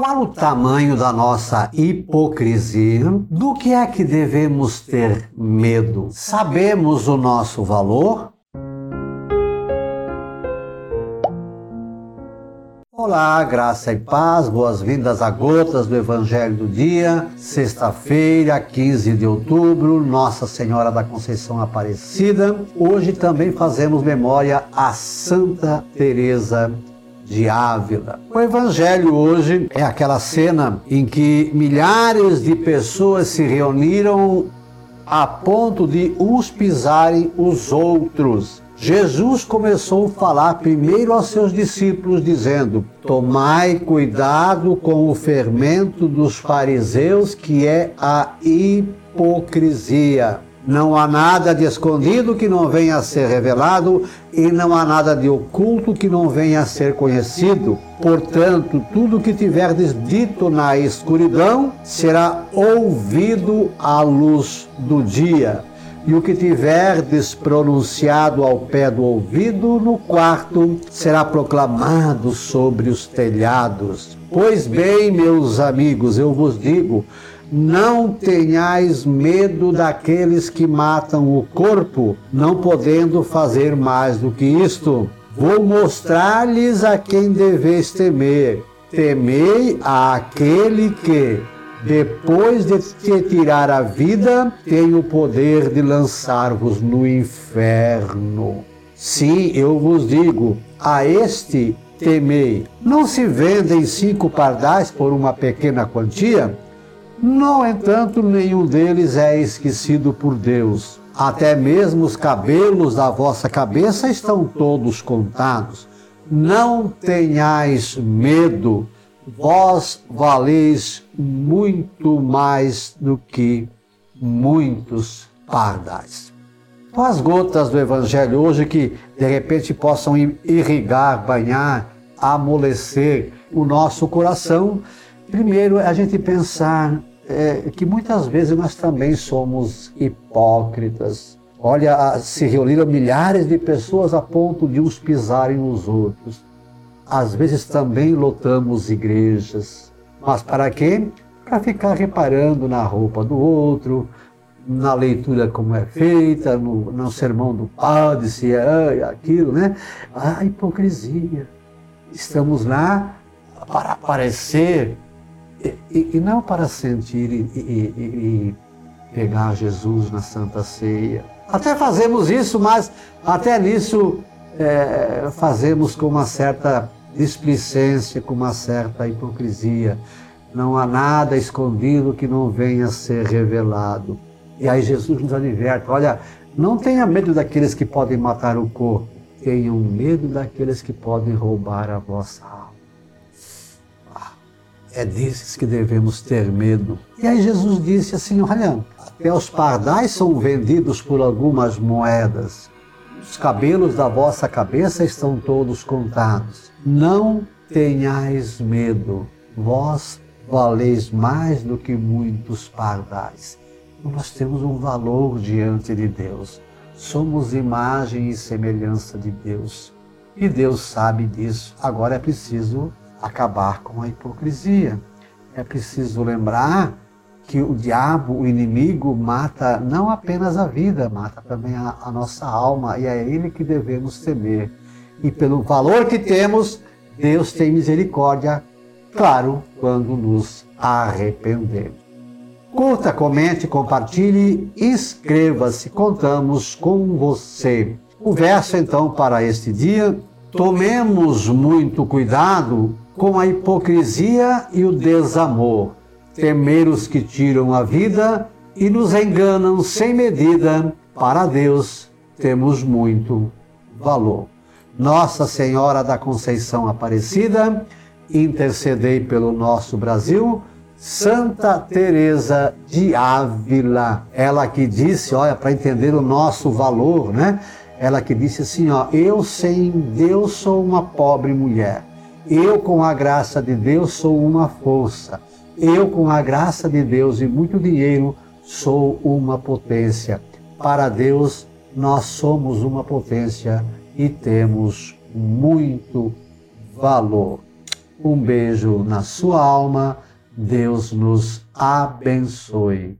Qual o tamanho da nossa hipocrisia? Do que é que devemos ter medo? Sabemos o nosso valor? Olá, graça e paz, boas-vindas a Gotas do Evangelho do Dia, sexta-feira, 15 de outubro, Nossa Senhora da Conceição Aparecida. Hoje também fazemos memória a Santa Teresa de Ávila. O evangelho hoje é aquela cena em que milhares de pessoas se reuniram a ponto de uns pisarem os outros. Jesus começou a falar primeiro aos seus discípulos, dizendo: Tomai cuidado com o fermento dos fariseus, que é a hipocrisia. Não há nada de escondido que não venha a ser revelado, e não há nada de oculto que não venha a ser conhecido. Portanto, tudo que tiverdes dito na escuridão será ouvido à luz do dia. E o que tiverdes pronunciado ao pé do ouvido no quarto será proclamado sobre os telhados. Pois bem, meus amigos, eu vos digo, não tenhais medo daqueles que matam o corpo, não podendo fazer mais do que isto. Vou mostrar-lhes a quem deveis temer. Temei àquele que, depois de te tirar a vida, tem o poder de lançar-vos no inferno. Sim, eu vos digo, a este temei. Não se vendem cinco pardais por uma pequena quantia? No entanto, nenhum deles é esquecido por Deus. Até mesmo os cabelos da vossa cabeça estão todos contados. Não tenhais medo, vós valeis muito mais do que muitos pardais. Com as gotas do Evangelho hoje que de repente possam irrigar, banhar, amolecer o nosso coração, primeiro a gente pensar é, que muitas vezes nós também somos hipócritas. Olha, se reuniram milhares de pessoas a ponto de uns pisarem nos outros. Às vezes também lotamos igrejas. Mas para quê? Para ficar reparando na roupa do outro, na leitura como é feita, no, no sermão do padre, se é aquilo, né? A hipocrisia. Estamos lá para aparecer e, e não para sentir e, e, e pegar Jesus na Santa Ceia. Até fazemos isso, mas até nisso é, fazemos com uma certa displicência, com uma certa hipocrisia. Não há nada escondido que não venha a ser revelado. E aí Jesus nos adverte: olha, não tenha medo daqueles que podem matar o corpo, tenham medo daqueles que podem roubar a vossa alma. É desses que devemos ter medo. E aí Jesus disse assim: Olha, até os pardais são vendidos por algumas moedas. Os cabelos da vossa cabeça estão todos contados. Não tenhais medo, vós valeis mais do que muitos pardais. Nós temos um valor diante de Deus. Somos imagem e semelhança de Deus. E Deus sabe disso. Agora é preciso acabar com a hipocrisia. É preciso lembrar que o diabo, o inimigo, mata não apenas a vida, mata também a, a nossa alma, e é ele que devemos temer. E pelo valor que temos, Deus tem misericórdia, claro, quando nos arrependemos. Curta, comente, compartilhe, inscreva-se, contamos com você. O verso então para este dia: tomemos muito cuidado com a hipocrisia e o desamor, temer os que tiram a vida e nos enganam sem medida. Para Deus temos muito valor. Nossa Senhora da Conceição Aparecida, intercedei pelo nosso Brasil. Santa Teresa de Ávila, ela que disse, olha, para entender o nosso valor, né? Ela que disse assim, ó, eu sem Deus sou uma pobre mulher eu, com a graça de Deus, sou uma força. Eu, com a graça de Deus e muito dinheiro, sou uma potência. Para Deus, nós somos uma potência e temos muito valor. Um beijo na sua alma. Deus nos abençoe.